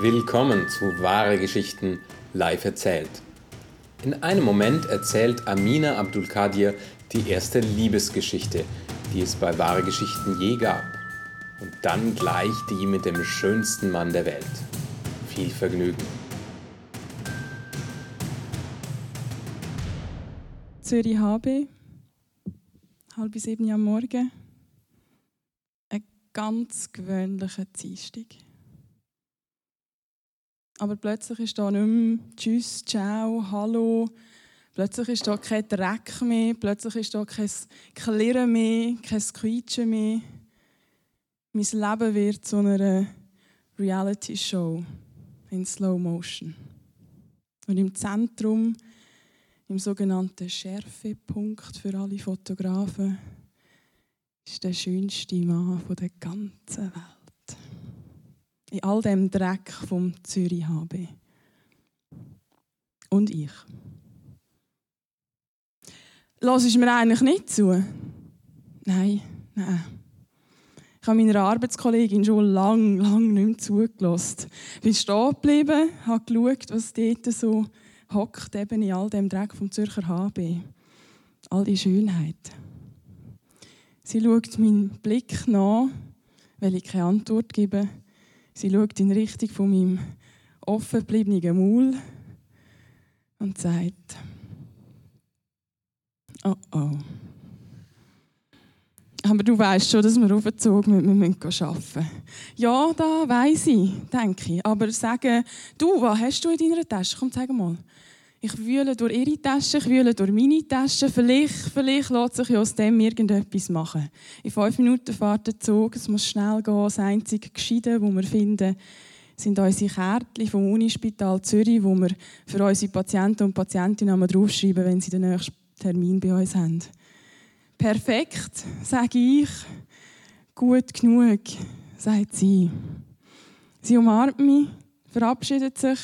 Willkommen zu Wahre Geschichten live erzählt. In einem Moment erzählt Amina Abdulkadir die erste Liebesgeschichte, die es bei Wahre Geschichten je gab. Und dann gleich die mit dem schönsten Mann der Welt. Viel Vergnügen. Zürich HB, halb sieben am Morgen. Ein ganz gewöhnlicher Dienstag. Aber plötzlich ist da nicht mehr Tschüss, Ciao, Hallo. Plötzlich ist da kein Dreck mehr, plötzlich ist da kein Klirren mehr, kein Quietschen mehr. Mein Leben wird zu einer Reality-Show in Slow Motion. Und im Zentrum, im sogenannten Schärfepunkt für alle Fotografen, ist der schönste Mann der ganzen Welt in all dem Dreck vom Zürich HB. Und ich. Lass ich mir eigentlich nicht zu? Nein, nein. Ich habe meiner Arbeitskollegin schon lang, lang nicht mehr zugelassen. Ich bin stehen geblieben, habe geschaut, was dort so hockt, eben in all dem Dreck vom Zürcher HB. All die Schönheit. Sie schaut meinen Blick nach, weil ich keine Antwort gebe Sie schaut in Richtung von meinem offen gebliebenen Maul und sagt, oh oh. Aber du weißt schon, dass wir aufgezogen wir müssen arbeiten Ja, da weiß ich, denke ich. Aber sagen, du, was hast du in deiner Tasche? Komm, sag mal. Ich wühle durch ihre Tasche, ich wühle durch meine Tasche. Vielleicht, vielleicht lässt sich aus dem irgendetwas machen. In fünf Minuten fährt der Zug, es muss schnell gehen. Das einzige Gescheite, das wir finden, sind unsere Kärtchen vom Unispital Zürich, wo wir für unsere Patienten und Patientinnen draufschreiben, wenn sie den nächsten Termin bei uns haben. Perfekt, sage ich. Gut genug, sagt sie. Sie umarmt mich, verabschiedet sich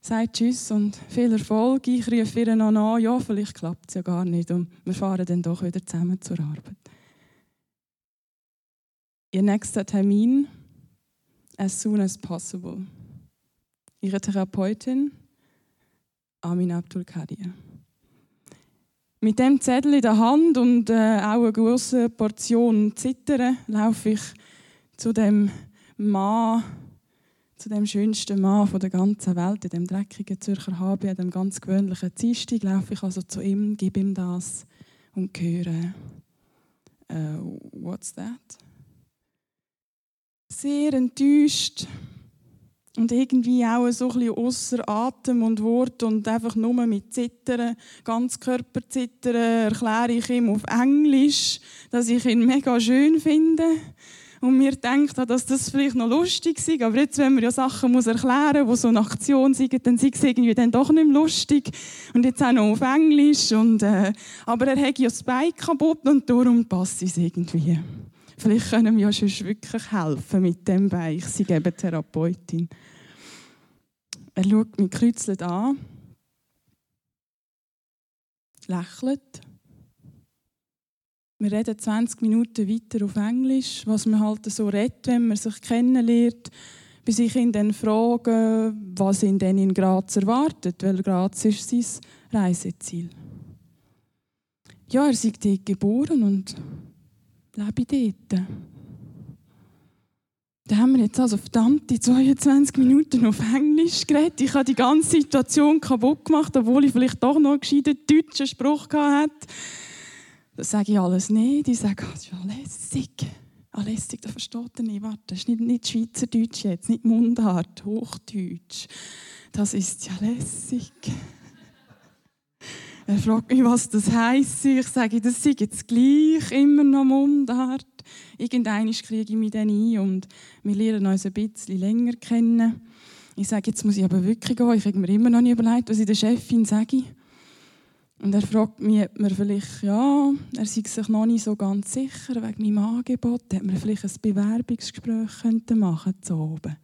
sagt Tschüss und viel Erfolg. Ich rufe ihr noch an, ja, vielleicht klappt es ja gar nicht und wir fahren dann doch wieder zusammen zur Arbeit. Ihr nächster Termin, as soon as possible. Ihre Therapeutin, Amin Abdul Kadir. Mit dem Zettel in der Hand und äh, auch eine große Portion Zittern laufe ich zu dem Mann, zu dem schönsten Mann von der ganzen Welt, in dem dreckigen Zürcher HB, in dem ganz gewöhnlichen Dienstag, laufe ich also zu ihm, gebe ihm das und höre, uh, what's that? Sehr enttäuscht und irgendwie auch so ein bisschen außer Atem und Wort und einfach nur mit Zittern, ganz Körperzittern, erkläre ich ihm auf Englisch, dass ich ihn mega schön finde und mir denkt, dass das vielleicht noch lustig ist. Aber jetzt, wenn man ja Sachen muss erklären muss, die so eine Aktion sind, dann sind sie irgendwie dann doch nicht mehr lustig. Und jetzt auch noch auf Englisch. Und, äh, aber er hat ja das Bein kaputt und darum passt es irgendwie. Vielleicht können wir ja schon wirklich helfen mit dem Bein. Ich bin eben Therapeutin. Er schaut mich kreuzelt an, lächelt wir reden 20 Minuten weiter auf Englisch, was man halt so redet, wenn man sich kennenlernt, bis ich ihn dann frage, was ihn denn in Graz erwartet, weil Graz ist sein Reiseziel. Ja, er ist dort geboren und lebe dort. Da haben wir jetzt also verdammte 22 Minuten auf Englisch geredet. Ich habe die ganze Situation kaputt gemacht, obwohl ich vielleicht doch noch einen gescheiten deutschen Spruch hatte. Das sage ich alles nicht. Ich sage, das ist ja lässig. Ah, lässig, das versteht er nicht. Warte, das ist nicht, nicht Schweizerdeutsch jetzt, nicht Mundart, Hochdeutsch. Das ist ja lässig. Er fragt mich, was das heisst. Ich sage, das ist jetzt gleich, immer noch Mundart. Irgendwann kriege ich mich dann ein und wir lernen uns ein bisschen länger kennen. Ich sage, jetzt muss ich aber wirklich gehen. Ich habe mir immer noch nicht überlegt, was ich der Chefin sage. Und er fragt mich, ob man vielleicht, ja, er sei sich noch nicht so ganz sicher wegen meinem Angebot, ob wir vielleicht ein Bewerbungsgespräch könnten machen könnten, oben.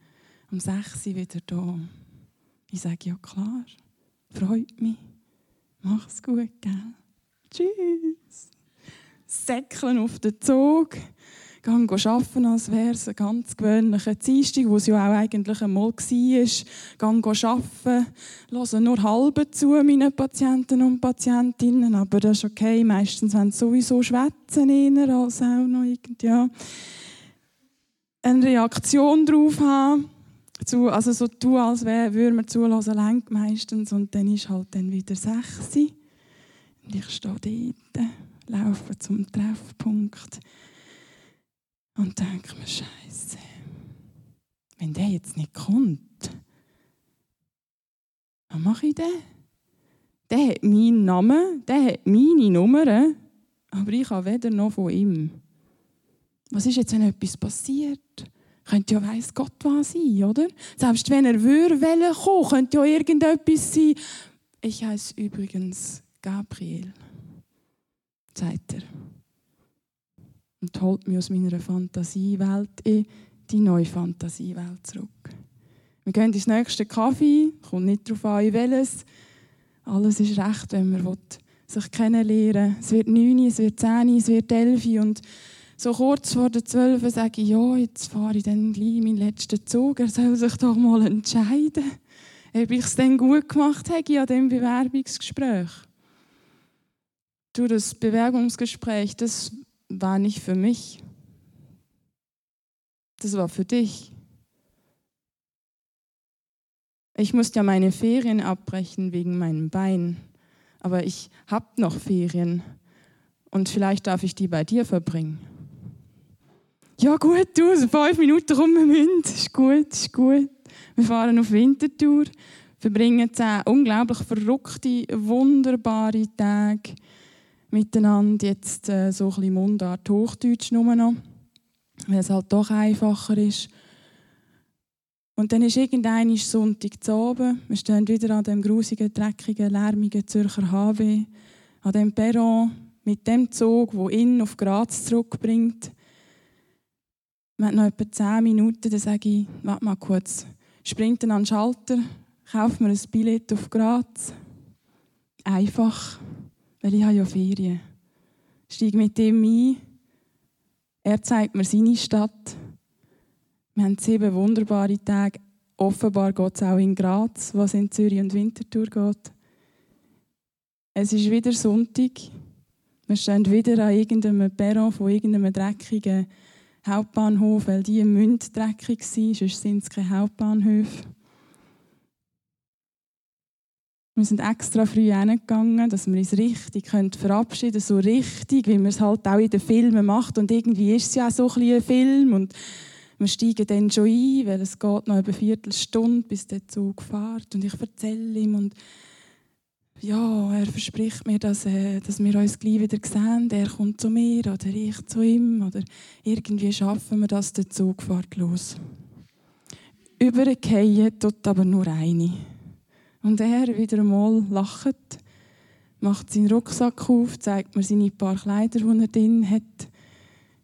Um 6 Uhr wieder da. Ich sage, ja klar, freut mich. Mach's gut, gell? Tschüss. Säckeln auf den Zug, gehe arbeiten, als wäre es ein ganz gewöhnlicher Dienstag, wo es ja auch eigentlich einmal war. Gehe arbeiten, höre nur halb zu meinen Patienten und Patientinnen, aber das ist okay. Meistens wenn sie sowieso schwätzen eher als auch noch irgendwie, ja. eine Reaktion darauf haben. Zu, also so tun, als würde man zulassen, lenkt meistens. Und dann ist halt dann wieder sechs. Und ich stehe dort, laufe zum Treffpunkt und denke mir, Scheiße, wenn der jetzt nicht kommt, was mache ich denn? Der hat meinen Namen, der hat meine Nummer, aber ich habe weder noch von ihm. Was ist jetzt, wenn etwas passiert? Könnte ja weiss Gott was sein, oder? Selbst wenn er würde kommen, könnte ja irgendetwas sein. Ich heiße übrigens Gabriel, sagt er und holt mich aus meiner Fantasiewelt in die neue Fantasiewelt zurück. Wir gehen ins nächste Kaffee, kommt nicht darauf an, welches. Alles ist recht, wenn man sich kennenlernen will. Es wird 9, es wird 10, es wird 11 und so kurz vor der 12 sage ich, ja, jetzt fahre ich dann gleich meinen letzten Zug. Er soll sich doch mal entscheiden, ob ich es dann gut gemacht habe an diesem Bewerbungsgespräch. Durch das Bewerbungsgespräch, das war nicht für mich. Das war für dich. Ich musste ja meine Ferien abbrechen wegen meinem Bein. Aber ich habe noch Ferien. Und vielleicht darf ich die bei dir verbringen. Ja gut, du, so fünf Minuten rum im Ist gut, ist gut. Wir fahren auf Wintertour, verbringen zehn unglaublich verrückte, wunderbare Tage miteinander jetzt äh, so ein bisschen Mundart Hochdeutsch nur noch, weil es halt doch einfacher ist. Und dann ist irgendein Sonntag zu oben. Wir stehen wieder an dem grusigen, dreckigen, lärmigen Zürcher HW, an dem Perron mit dem Zug, wo ihn auf Graz zurückbringt. Wir haben noch etwa zehn Minuten, dann sage ich, warte mal kurz, springt dann an den Schalter, kauft mir ein Billett auf Graz. Einfach weil ich habe ja Ferien. Steige mit ihm ein. Er zeigt mir seine Stadt. Wir haben sieben wunderbare Tage. Offenbar geht es auch in Graz, was in Zürich und Winterthur geht. Es ist wieder Sonntag. Wir stehen wieder an irgendeinem Perron von irgendeinem dreckigen Hauptbahnhof, weil die im Münd dreckig waren, sonst sind es keine Hauptbahnhöfe. Wir sind extra früh hingegangen, dass wir uns richtig verabschieden können, so richtig, wie man es halt auch in den Filmen macht. Und irgendwie ist es ja auch so ein, ein Film. Und wir steigen dann schon ein, weil es geht noch eine Viertelstunde, bis der Zug fährt. Und ich erzähle ihm und ja, er verspricht mir, dass, äh, dass wir uns gleich wieder sehen. Er kommt zu mir oder ich zu ihm. Oder irgendwie schaffen wir das, der Zug fährt los. Übergehen tut aber nur eine. Und er wieder einmal lacht, macht seinen Rucksack auf, zeigt mir seine paar Kleider, die er drin hat,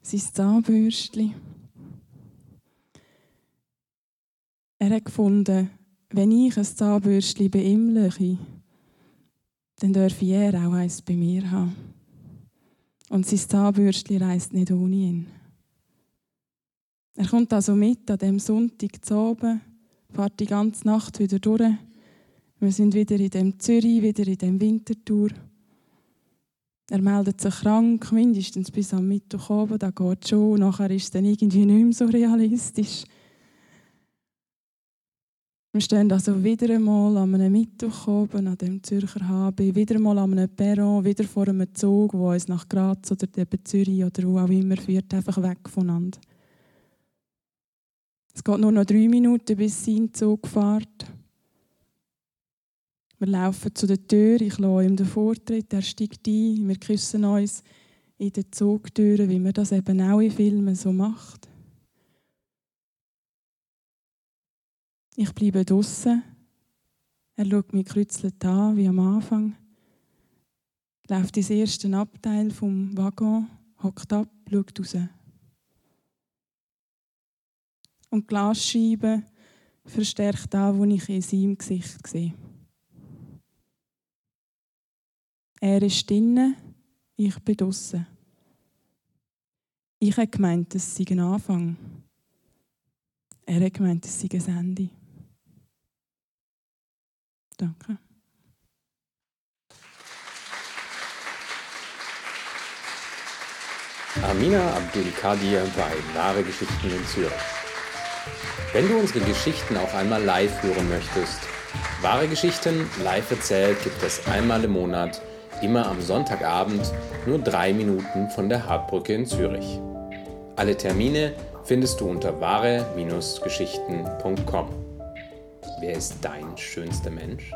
sein Zahnbürstchen. Er hat gefunden, wenn ich ein Zahnbürstchen bei ihm löche, dann darf er auch eins bei mir haben. Und sein Zahnbürstchen reist nicht ohne ihn. Er kommt also mit an dem Sonntag zu oben, fährt die ganze Nacht wieder durch wir sind wieder in dem Zürich, wieder in dem Wintertour. Er meldet sich krank, mindestens bis am Mittwoch oben, da geht schon. Nachher ist es dann irgendwie nicht mehr so realistisch. Wir stehen also wieder einmal an einem Mittwoch oben, an dem Zürcher HB, wieder einmal an einem Perron, wieder vor einem Zug, der uns nach Graz oder eben Zürich oder wo auch immer führt, einfach weg voneinander. Es geht nur noch drei Minuten, bis sein Zug fährt. Wir laufen zu der Tür, ich lasse ihm den Vortritt, er steigt ein, wir küssen uns in den Zugtüren, wie man das eben auch in Filmen so macht. Ich bleibe draußen. Er schaut mich kreuzelt an, wie am Anfang. Läuft ins erste Abteil vom Waggon, hockt ab, schaut raus. Und die Glasscheibe verstärkt das, was ich in seinem Gesicht sehe. Er ist drinnen, ich bin draußen. Ich habe gemeint, es sei ein Anfang. Er hat gemeint, es sei ein Ende. Danke. Amina Abdulkadir bei Wahre Geschichten in Zürich. Wenn du unsere Geschichten auch einmal live hören möchtest, Wahre Geschichten live erzählt gibt es einmal im Monat, immer am Sonntagabend, nur drei Minuten von der Hartbrücke in Zürich. Alle Termine findest du unter wahre-geschichten.com. Wer ist dein schönster Mensch?